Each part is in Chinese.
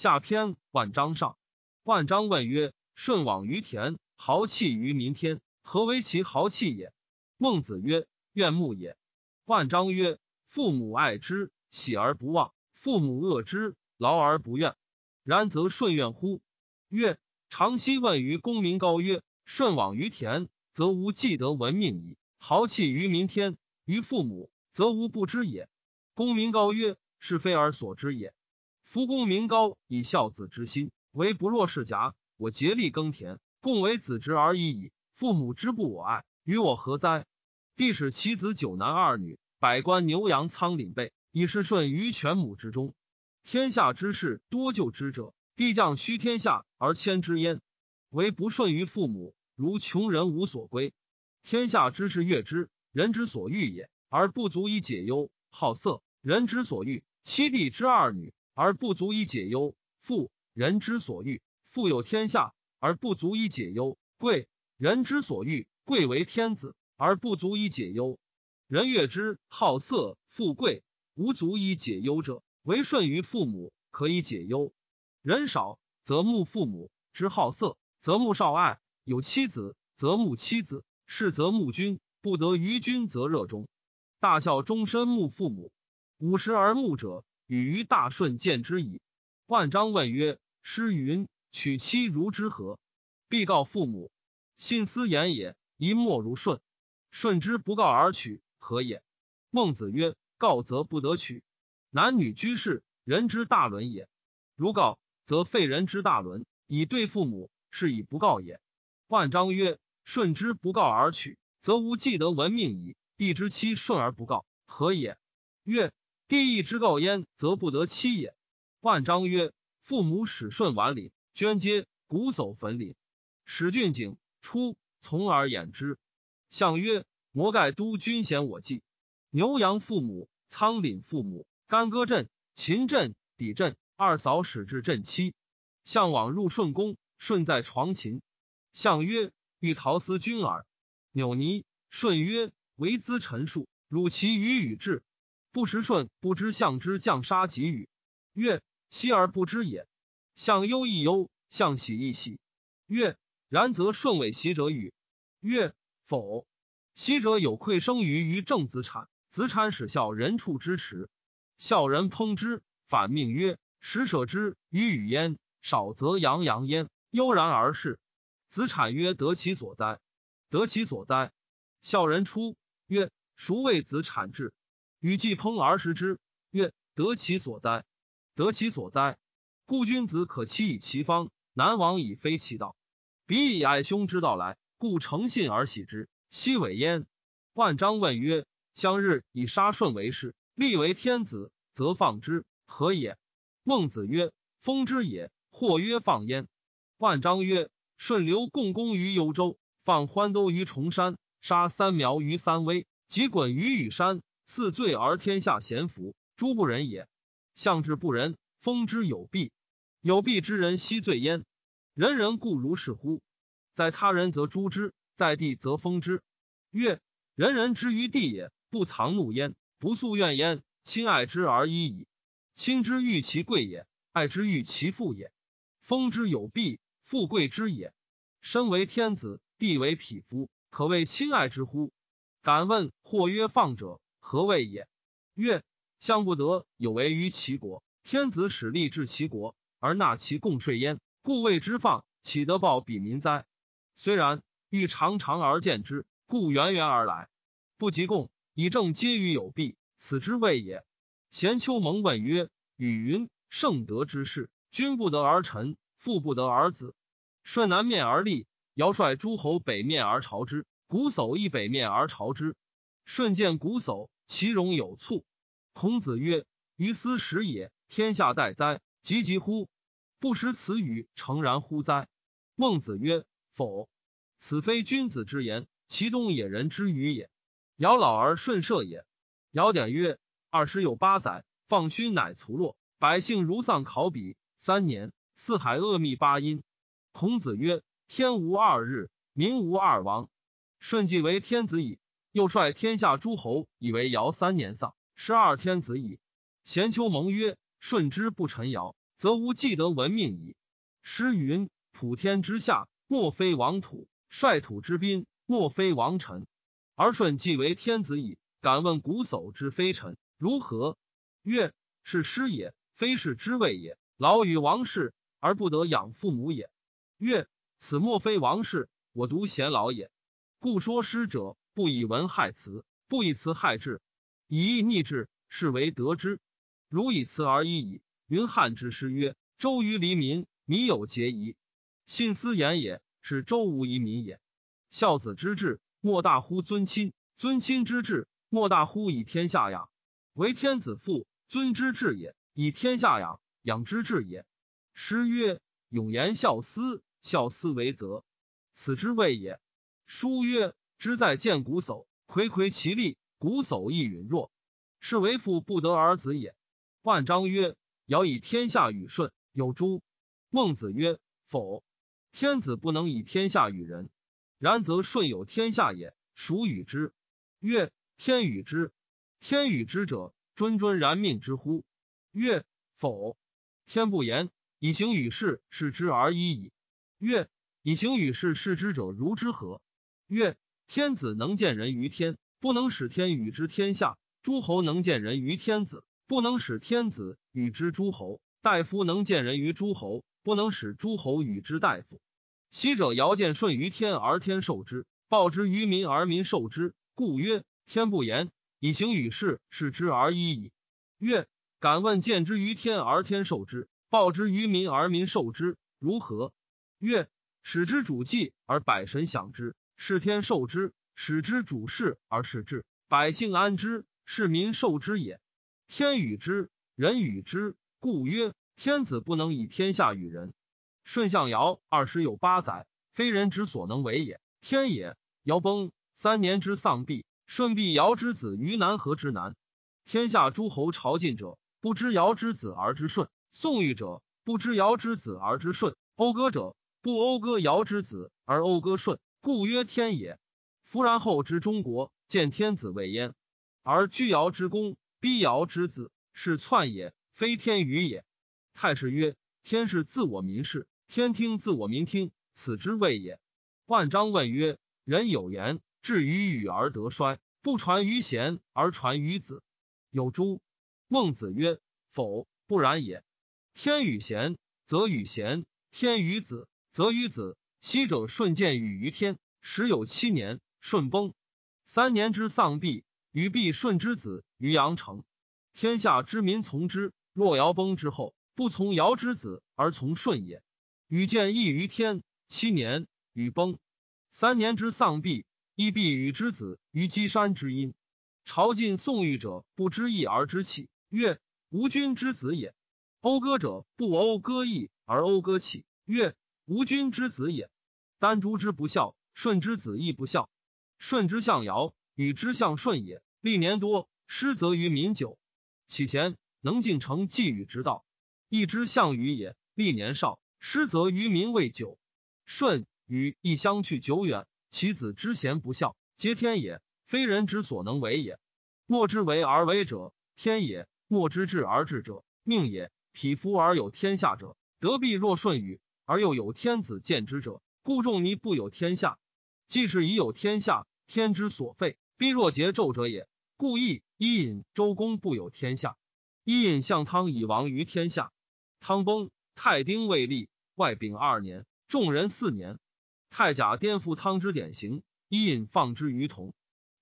下篇万章上。万章问曰：“舜往于田，豪气于民天，何为其豪气也？”孟子曰：“怨慕也。”万章曰：“父母爱之，喜而不忘；父母恶之，劳而不怨。然则舜怨乎？”曰：“常熙问于公民高曰：‘舜往于田，则无既得闻命矣；豪气于民天，于父母，则无不知也。’公民高曰：‘是非而所知也。’夫公民高以孝子之心，为不若世甲。我竭力耕田，共为子侄而已矣。父母之不我爱，与我何哉？”帝使其子九男二女，百官牛羊仓廪备，以是舜于犬母之中。天下之事多救之者，帝将虚天下而迁之焉。唯不顺于父母，如穷人无所归。天下之事悦之，人之所欲也，而不足以解忧；好色，人之所欲；七弟之二女，而不足以解忧；富，人之所欲；富有天下，而不足以解忧；贵，人之所欲；贵为天子。而不足以解忧，人悦之好色富贵，无足以解忧者，为顺于父母，可以解忧。人少则慕父母之好色，则慕少爱；有妻子则慕妻子，是则慕君。不得于君则热衷。大孝终身慕父母，五十而慕者，与于大顺见之矣。万章问曰：“诗云娶妻如之何？”必告父母。信思言也，一莫如顺。顺之不告而取，何也？孟子曰：“告则不得取。男女居士，人之大伦也。如告，则废人之大伦，以对父母，是以不告也。”万章曰：“顺之不告而取，则无既得闻命矣。帝之妻顺而不告，何也？”曰：“帝亦之告焉，则不得妻也。”万章曰：“父母使顺晚礼，捐阶，鼓叟焚礼，使俊景出，从而掩之。”相曰：“摩盖都君贤我计，牛羊父母，仓廪父母，干戈阵，秦阵，抵阵，二嫂使至阵期。相往入顺宫，顺在床琴。相曰：‘欲陶思君耳。’扭泥。顺曰：‘为资陈述，汝其与与至。’不识顺，不知相之将杀给予。曰：‘息而不知也。’相忧亦忧，相喜亦喜。曰：‘然则顺为喜者与？’曰。”否，昔者有愧生于于正子产，子产使孝人处之耻，孝人烹之，反命曰：“使舍之与与焉，少则洋洋焉。”悠然而逝。子产曰：“得其所哉？得其所哉？”孝人出曰：“孰谓子产至？”与既烹而食之，曰：“得其所哉？得其所哉？故君子可欺以其方，难往以非其道。彼以爱兄之道来。”故诚信而喜之，奚伪焉？万章问曰：“相日以杀顺为事，立为天子，则放之，何也？”孟子曰：“封之也。”或曰：“放焉。”万章曰：“舜留共工于幽州，放欢都于崇山，杀三苗于三危，及鲧于羽山，四罪而天下咸服，诸不仁也。相之不仁，封之有弊。有弊之人，悉罪焉？人人固如是乎？”在他人则诛之，在地则封之。曰：人人之于地也，不藏怒焉，不诉怨焉，亲爱之而已矣。亲之欲其贵也，爱之欲其富也。封之有弊，富贵之也。身为天子，地为匹夫，可谓亲爱之乎？敢问或曰放者何谓也？曰：相不得有为于其国，天子使吏治其国，而纳其贡税焉，故谓之放，岂得报彼民哉？虽然欲常常而见之，故源源而来，不及共以正皆于有弊，此之谓也。贤丘蒙问曰：“与云圣德之事，君不得而臣，父不得而子。舜南面而立，尧率诸侯北面而朝之，瞽叟亦北面而朝之。舜见瞽叟，其容有蹙。孔子曰：‘于斯时也，天下待哉？急急乎！不识此语，诚然乎哉？’孟子曰。”否，此非君子之言，其东野人之语也。尧老而舜射也。尧典曰：二十有八载，放勋乃卒落，百姓如丧考妣。三年，四海恶密八阴。孔子曰：天无二日，民无二王。舜既为天子矣，又率天下诸侯以为尧三年丧，十二天子矣。贤丘蒙曰：舜之不臣尧，则无既得闻命矣。诗云：“普天之下，莫非王土；率土之滨，莫非王臣。而舜既为天子矣，敢问瞽叟之非臣如何？”曰：“是师也，非是之谓也。老与王室而不得养父母也。”曰：“此莫非王室，我独贤老也。故说师者，不以文害辞，不以辞害志，以义逆志，是为得之。如以辞而已矣。”云汉之师曰：“周于黎民，民有节矣。信思言也，是周无遗民也。孝子之志，莫大乎尊亲；尊亲之志，莫大乎以天下养。为天子父，尊之志也；以天下养，养之志也。”诗曰：“永言孝思，孝思为则，此之谓也。”书曰：“知在见瞽叟，睽睽其力，瞽叟亦允弱，是为父不得而子也。”万章曰。尧以天下与舜，有诸？孟子曰：否。天子不能以天下与人，然则舜有天下也，孰与之？曰：天与之。天与之者，谆谆然命之乎？曰：否。天不言，以行与事，是之而已矣。曰：以行与事，是之者如之何？曰：天子能见人于天，不能使天与之天下；诸侯能见人于天子。不能使天子与之诸侯，大夫能见人于诸侯，不能使诸侯与之大夫。昔者尧见舜于天而天受之，报之于民而民受之，故曰：天不言，以行与事，是之而已矣。曰：敢问见之于天而天受之，报之于民而民受之，如何？曰：使之主祭而百神享之，是天受之；使之主事而事之，百姓安之，是民受之也。天与之，人与之，故曰：天子不能以天下与人。舜相尧二十有八载，非人之所能为也。天也。尧崩三年之丧毕，舜必尧之子于南河之南。天下诸侯朝觐者，不知尧之子而知舜；宋玉者，不知尧之子而知舜；讴歌者，不讴歌尧之子而讴歌舜，故曰天也。夫然后之中国，见天子未焉，而居尧之功。逼尧之子是篡也，非天与也。太史曰：天是自我民事，天听自我民听，此之谓也。万章问曰：人有言，至于禹而得衰，不传于贤而传于子，有诸？孟子曰：否，不然也。天与贤，则与贤；天与子，则与子。昔者舜见禹于天，时有七年，舜崩，三年之丧毕。禹必舜之子于阳城，天下之民从之。若尧崩之后，不从尧之子而从舜也。禹见异于天，七年，禹崩，三年之丧毕，亦必禹之子于箕山之阴。朝晋宋玉者，不知义而知气，曰：吾君之子也。讴歌者，不讴歌义而讴歌弃，曰：吾君之子也。丹朱之不孝，舜之子亦不孝。舜之相尧。禹之相舜也，历年多，失则于民久。启贤能进城继禹之道，义之相禹也，历年少，失则于民未久。舜禹亦相去久远，其子之贤不孝，皆天也，非人之所能为也。莫之为而为者，天也；莫之治而治者，命也。匹夫而有天下者，德必若舜禹，而又有天子见之者，故仲尼不有天下。既是已有天下，天之所废。逼若桀纣者也，故意伊尹、周公不有天下。伊尹向汤以亡于天下。汤崩，太丁未立，外丙二年，众人四年。太甲颠覆汤之典型，伊尹放之于同。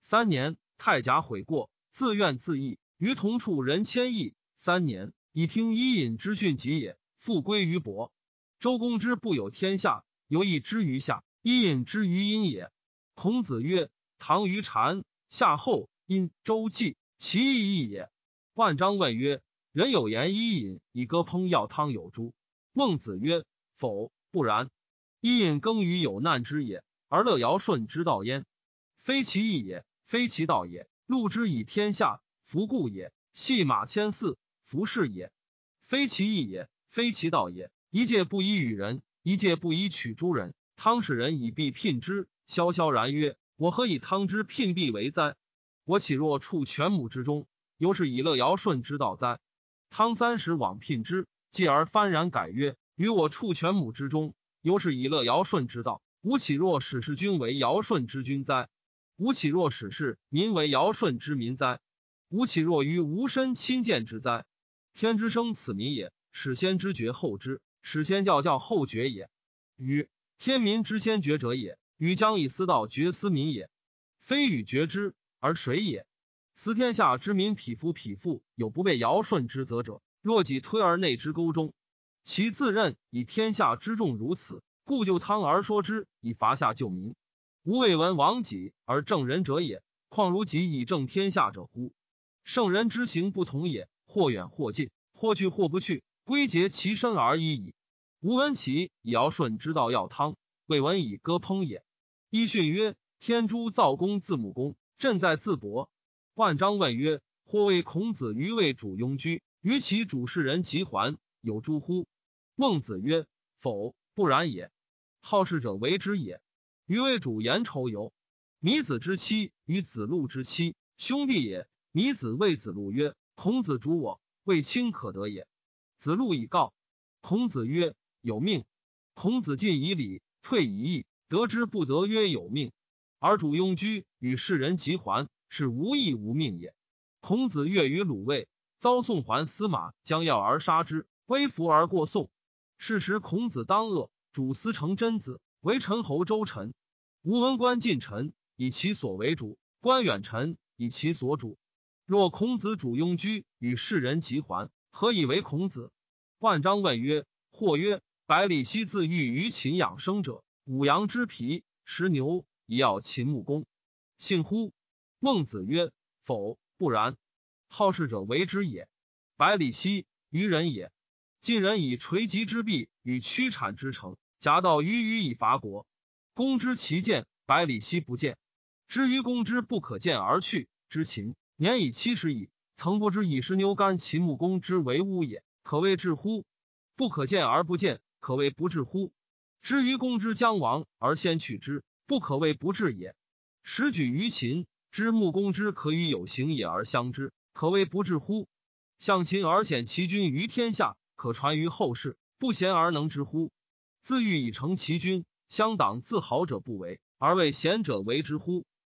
三年，太甲悔过，自怨自缢，于同处人千亿。三年，以听伊尹之训己也，复归于伯。周公之不有天下，犹以之于下；伊尹之于阴也。孔子曰。唐于禅，夏后因周记，其义义也。万章问曰：“人有言伊尹以歌烹药汤有诸？”孟子曰：“否，不然。伊尹耕于有难之也，而乐尧舜之道焉，非其义也，非其道也。禄之以天下，弗故也；系马千驷，弗是也。非其义也，非其道也。一介不衣与人，一介不衣取诸人。汤使人以币聘之，萧萧然曰。”我何以汤之聘币为哉？我岂若处犬母之中，犹是以乐尧舜之道哉？汤三十往聘之，继而幡然改曰：“于我处犬母之中，犹是以乐尧舜之道。吾岂若使世君为尧舜之君哉？吾岂若使世民为尧舜之民哉？吾岂若于吾身亲见之哉？天之生，此民也；始先知绝后知，始先教教后觉也。与天民之先觉者也，与将以私道觉斯民也，非与绝之而谁也？思天下之民，匹夫匹妇，有不被尧舜之责者。”若己推而内之沟中，其自任以天下之众如此，故就汤而说之，以伐下救民。吾未闻亡己而正人者也，况如己以正天下者乎？圣人之行不同也，或远或近，或去或不去，归结其身而已矣。吾闻其尧舜之道要汤，未闻以割烹也。伊训曰：天诛造公自母公，朕在自伯。万章问曰：或谓孔子于魏主庸居。于其主事人及还有诸乎？孟子曰：否，不然也。好事者为之也。于为主言仇尤。弥子之妻与子路之妻，兄弟也。弥子谓子路曰：孔子主我，未亲可得也。子路以告。孔子曰：有命。孔子进以礼，退以义，得之不得，曰有命。而主庸居与世人及还，是无义无命也。孔子悦于鲁卫。遭宋桓司马将要而杀之，微服而过宋。是时孔子当恶，主司成真子为陈侯周臣。吴文官近臣，以其所为主；官远臣，以其所主。若孔子主庸居与世人及还，何以为孔子？万章问曰：“或曰，百里奚自欲于秦养生者，五羊之皮，食牛，以要秦穆公，信乎？”孟子曰：“否，不然。”好事者为之也。百里奚愚人也。晋人以垂棘之璧与屈产之诚，夹道于虞以伐国。公之其见，百里奚不见。知于公之不可见而去之秦，年以七十矣，曾不知以食牛肝秦穆公之为巫也，可谓至乎？不可见而不见，可谓不至乎？至于公之将亡而先去之，不可谓不至也。时举于秦，知穆公之可与有行也而相之。可谓不至乎？向秦而显其君于天下，可传于后世，不贤而能之乎？自欲以成其君，相党自豪者不为，而为贤者为之乎？